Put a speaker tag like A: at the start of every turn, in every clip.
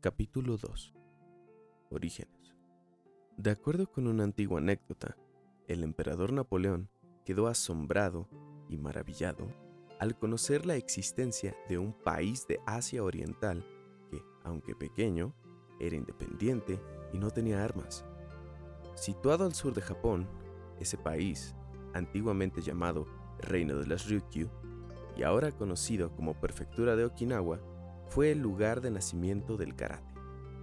A: Capítulo 2 Orígenes De acuerdo con una antigua anécdota, el emperador Napoleón quedó asombrado y maravillado al conocer la existencia de un país de Asia Oriental que, aunque pequeño, era independiente y no tenía armas. Situado al sur de Japón, ese país, antiguamente llamado Reino de las Ryukyu y ahora conocido como Prefectura de Okinawa, fue el lugar de nacimiento del karate.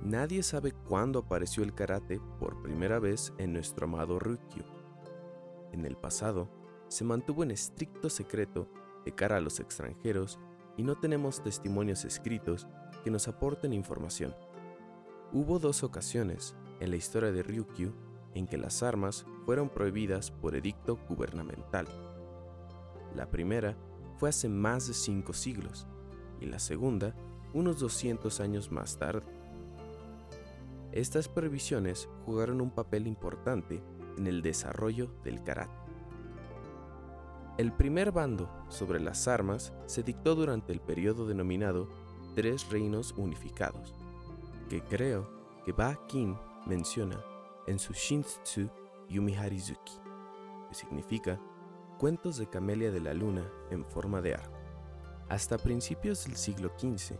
A: Nadie sabe cuándo apareció el karate por primera vez en nuestro amado Ryukyu. En el pasado, se mantuvo en estricto secreto de cara a los extranjeros y no tenemos testimonios escritos que nos aporten información. Hubo dos ocasiones en la historia de Ryukyu en que las armas fueron prohibidas por edicto gubernamental. La primera fue hace más de cinco siglos y la segunda unos 200 años más tarde. Estas prohibiciones jugaron un papel importante en el desarrollo del karate. El primer bando sobre las armas se dictó durante el periodo denominado Tres Reinos Unificados, que creo que Ba Kin menciona en su Shinstsu Yumiharizuki, que significa Cuentos de Camelia de la Luna en forma de arco. Hasta principios del siglo XV,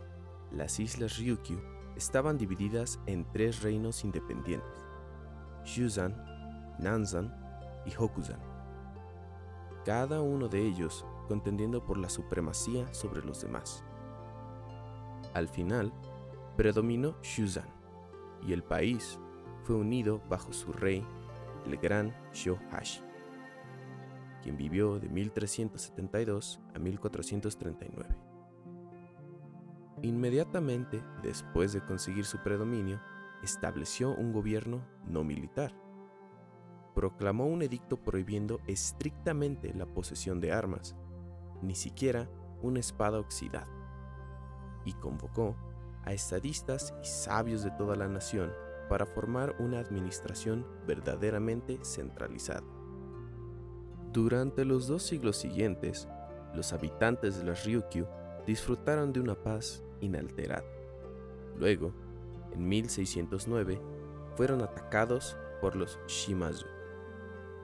A: las islas Ryukyu estaban divididas en tres reinos independientes, Shuzan, Nanzan y Hokuzan, cada uno de ellos contendiendo por la supremacía sobre los demás. Al final, predominó Shuzan, y el país fue unido bajo su rey, el gran Shohashi, quien vivió de 1372 a 1439. Inmediatamente después de conseguir su predominio, estableció un gobierno no militar. Proclamó un edicto prohibiendo estrictamente la posesión de armas, ni siquiera una espada oxidada, y convocó a estadistas y sabios de toda la nación para formar una administración verdaderamente centralizada. Durante los dos siglos siguientes, los habitantes de las Ryukyu disfrutaron de una paz inalterada. Luego, en 1609, fueron atacados por los Shimazu,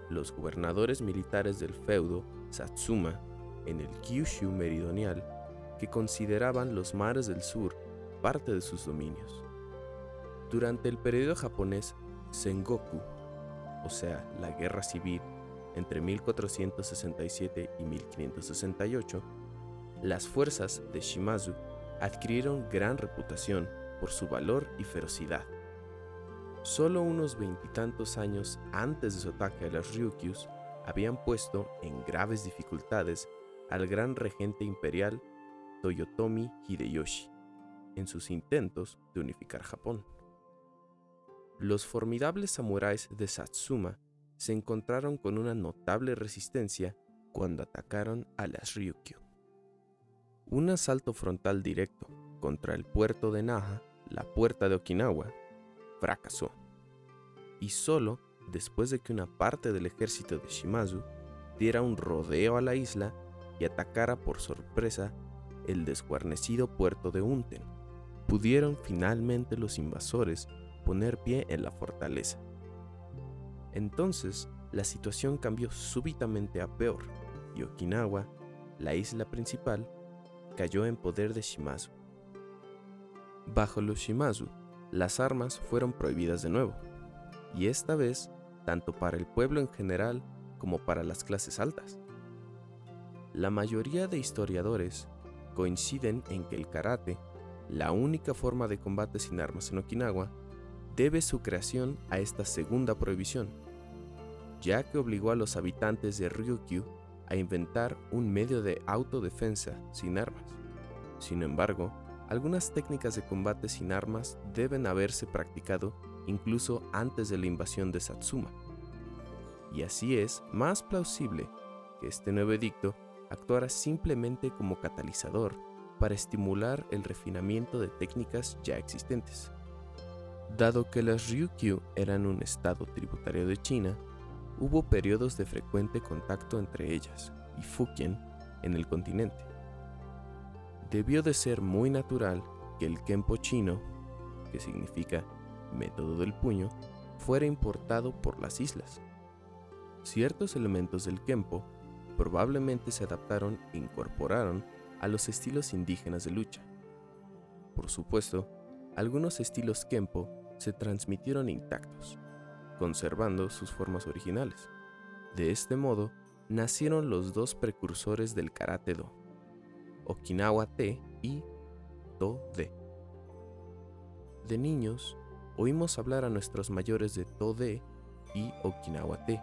A: los gobernadores militares del feudo Satsuma en el Kyushu meridional que consideraban los mares del sur parte de sus dominios. Durante el periodo japonés Sengoku, o sea, la guerra civil entre 1467 y 1568, las fuerzas de Shimazu adquirieron gran reputación por su valor y ferocidad. Solo unos veintitantos años antes de su ataque a las Ryukyus, habían puesto en graves dificultades al gran regente imperial Toyotomi Hideyoshi en sus intentos de unificar Japón. Los formidables samuráis de Satsuma se encontraron con una notable resistencia cuando atacaron a las Ryukyu. Un asalto frontal directo contra el puerto de Naha, la puerta de Okinawa, fracasó. Y solo después de que una parte del ejército de Shimazu diera un rodeo a la isla y atacara por sorpresa el desguarnecido puerto de Unten, pudieron finalmente los invasores poner pie en la fortaleza. Entonces, la situación cambió súbitamente a peor y Okinawa, la isla principal, cayó en poder de Shimazu. Bajo los Shimazu, las armas fueron prohibidas de nuevo, y esta vez tanto para el pueblo en general como para las clases altas. La mayoría de historiadores coinciden en que el karate, la única forma de combate sin armas en Okinawa, debe su creación a esta segunda prohibición, ya que obligó a los habitantes de Ryukyu a inventar un medio de autodefensa sin armas. Sin embargo, algunas técnicas de combate sin armas deben haberse practicado incluso antes de la invasión de Satsuma. Y así es más plausible que este nuevo edicto actuara simplemente como catalizador para estimular el refinamiento de técnicas ya existentes. Dado que las Ryukyu eran un estado tributario de China, hubo periodos de frecuente contacto entre ellas y Fukien en el continente. Debió de ser muy natural que el Kempo chino, que significa método del puño, fuera importado por las islas. Ciertos elementos del Kempo probablemente se adaptaron e incorporaron a los estilos indígenas de lucha. Por supuesto, algunos estilos Kempo se transmitieron intactos, conservando sus formas originales. De este modo, nacieron los dos precursores del Karate Do, Okinawa-te y Do-de. De niños, oímos hablar a nuestros mayores de To-de y Okinawa-te,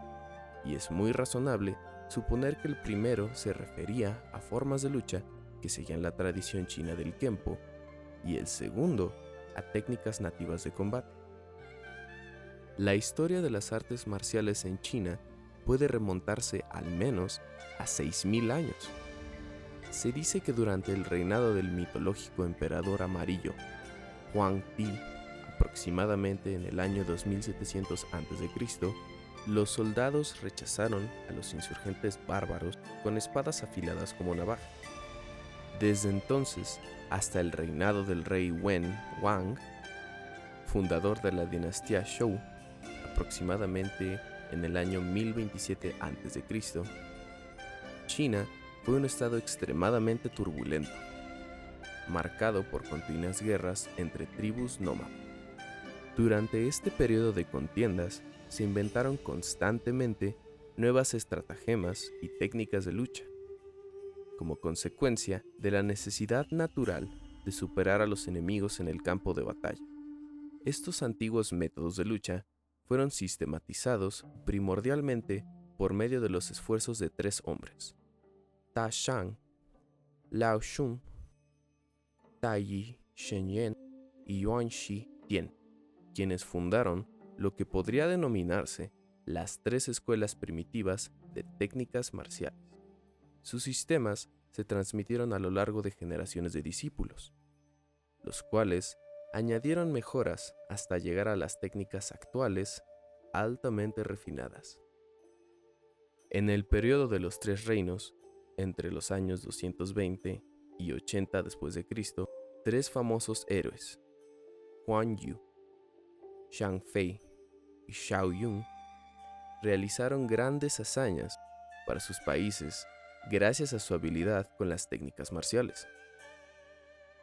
A: y es muy razonable suponer que el primero se refería a formas de lucha que seguían la tradición china del Kempo y el segundo a técnicas nativas de combate. La historia de las artes marciales en China puede remontarse al menos a 6.000 años. Se dice que durante el reinado del mitológico emperador amarillo, Huang Ti, aproximadamente en el año 2700 a.C., los soldados rechazaron a los insurgentes bárbaros con espadas afiladas como navaja. Desde entonces hasta el reinado del rey Wen Wang, fundador de la dinastía Zhou, aproximadamente en el año 1027 a.C., China fue un estado extremadamente turbulento, marcado por continuas guerras entre tribus nómadas. Durante este periodo de contiendas se inventaron constantemente nuevas estratagemas y técnicas de lucha, como consecuencia de la necesidad natural de superar a los enemigos en el campo de batalla. Estos antiguos métodos de lucha fueron sistematizados primordialmente por medio de los esfuerzos de tres hombres, Ta Shang, Lao Shun, Tai Shenyan y Yuan Shi Tian, quienes fundaron lo que podría denominarse las tres escuelas primitivas de técnicas marciales. Sus sistemas se transmitieron a lo largo de generaciones de discípulos, los cuales añadieron mejoras hasta llegar a las técnicas actuales altamente refinadas. En el periodo de los tres reinos, entre los años 220 y 80 después de Cristo, tres famosos héroes, Huan Yu, Shang Fei y Xiao Yun, realizaron grandes hazañas para sus países gracias a su habilidad con las técnicas marciales.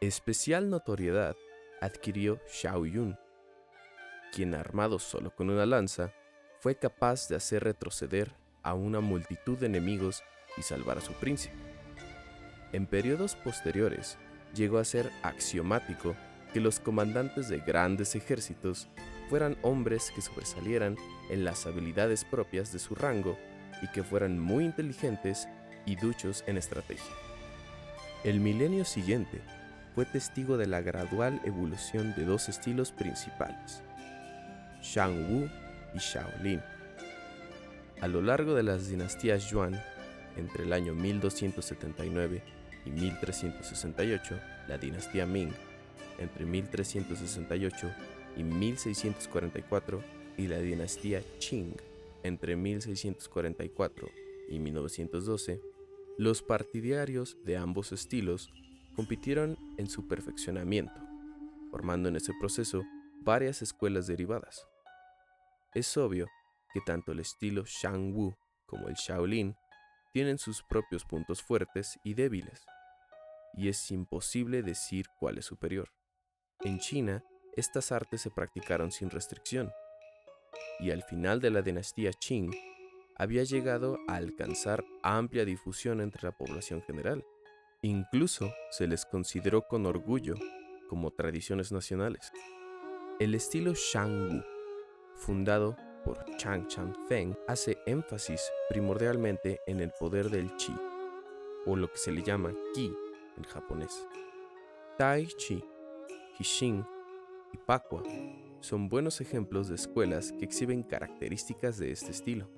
A: Especial notoriedad adquirió Xiao Yun, quien armado solo con una lanza, fue capaz de hacer retroceder a una multitud de enemigos y salvar a su príncipe. En periodos posteriores, llegó a ser axiomático que los comandantes de grandes ejércitos fueran hombres que sobresalieran en las habilidades propias de su rango y que fueran muy inteligentes y duchos en estrategia. El milenio siguiente fue testigo de la gradual evolución de dos estilos principales, Shang Wu y Shaolin. A lo largo de las dinastías Yuan, entre el año 1279 y 1368, la dinastía Ming, entre 1368 y 1644, y la dinastía Qing, entre 1644 y 1912, los partidarios de ambos estilos compitieron en su perfeccionamiento, formando en ese proceso varias escuelas derivadas. Es obvio que tanto el estilo Shang Wu como el Shaolin tienen sus propios puntos fuertes y débiles, y es imposible decir cuál es superior. En China, estas artes se practicaron sin restricción, y al final de la dinastía Qing había llegado a alcanzar amplia difusión entre la población general. Incluso se les consideró con orgullo como tradiciones nacionales. El estilo Shang Wu, fundado por Chang Chan Feng, hace énfasis primordialmente en el poder del Qi, o lo que se le llama Qi en japonés. Tai Chi, Hishin y Pakwa son buenos ejemplos de escuelas que exhiben características de este estilo.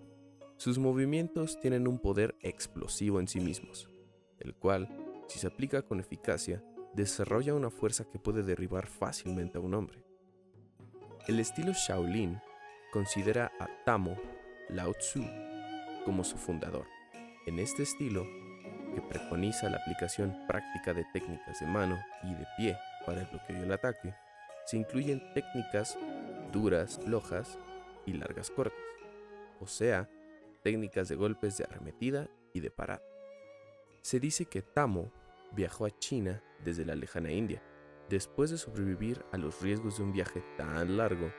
A: Sus movimientos tienen un poder explosivo en sí mismos, el cual, si se aplica con eficacia, desarrolla una fuerza que puede derribar fácilmente a un hombre. El estilo Shaolin considera a Tamo Lao Tzu como su fundador. En este estilo, que preconiza la aplicación práctica de técnicas de mano y de pie para el bloqueo y el ataque, se incluyen técnicas duras, flojas y largas cortas, o sea, técnicas de golpes de arremetida y de parada. Se dice que Tamo viajó a China desde la lejana India, después de sobrevivir a los riesgos de un viaje tan largo,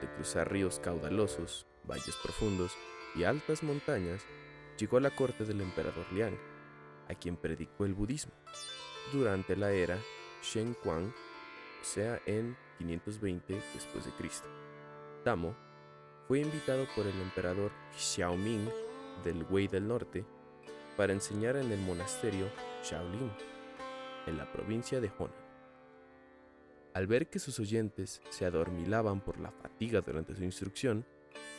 A: de cruzar ríos caudalosos, valles profundos y altas montañas, llegó a la corte del emperador Liang, a quien predicó el budismo, durante la era Shen Kuang, o sea, en 520 después de Cristo. Fue invitado por el emperador Xiaoming del Wei del Norte para enseñar en el monasterio Shaolin, en la provincia de Honan. Al ver que sus oyentes se adormilaban por la fatiga durante su instrucción,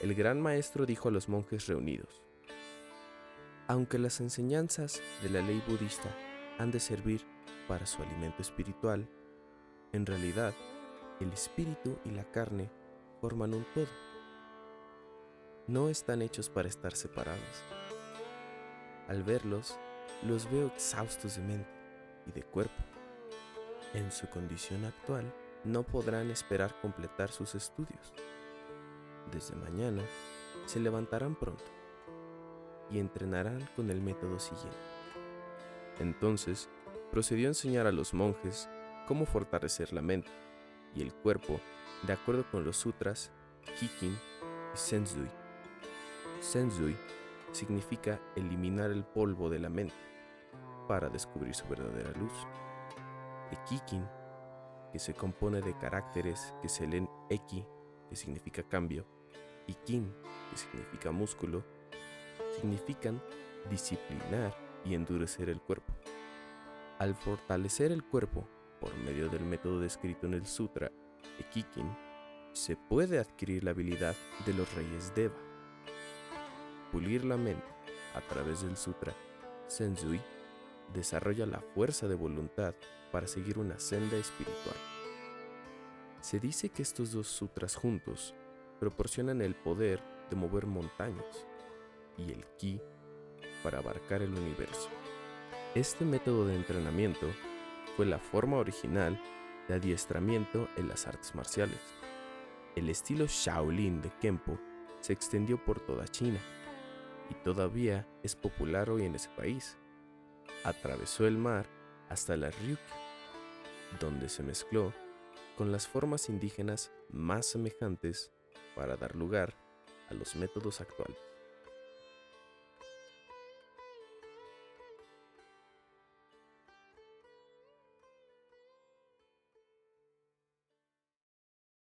A: el gran maestro dijo a los monjes reunidos, aunque las enseñanzas de la ley budista han de servir para su alimento espiritual, en realidad el espíritu y la carne forman un todo. No están hechos para estar separados. Al verlos, los veo exhaustos de mente y de cuerpo. En su condición actual, no podrán esperar completar sus estudios. Desde mañana, se levantarán pronto y entrenarán con el método siguiente. Entonces, procedió a enseñar a los monjes cómo fortalecer la mente y el cuerpo de acuerdo con los sutras Kikin y Senzui. Senzui significa eliminar el polvo de la mente para descubrir su verdadera luz. El Kikin, que se compone de caracteres que se leen Eki, que significa cambio, y Kin, que significa músculo, significan disciplinar y endurecer el cuerpo. Al fortalecer el cuerpo por medio del método descrito en el Sutra Ekikin, se puede adquirir la habilidad de los reyes Deva. Pulir la mente a través del Sutra Senzui desarrolla la fuerza de voluntad para seguir una senda espiritual. Se dice que estos dos sutras juntos proporcionan el poder de mover montañas y el ki para abarcar el universo. Este método de entrenamiento fue la forma original de adiestramiento en las artes marciales. El estilo Shaolin de Kempo se extendió por toda China y todavía es popular hoy en ese país. Atravesó el mar hasta la Ryukyu, donde se mezcló con las formas indígenas más semejantes para dar lugar a los métodos actuales.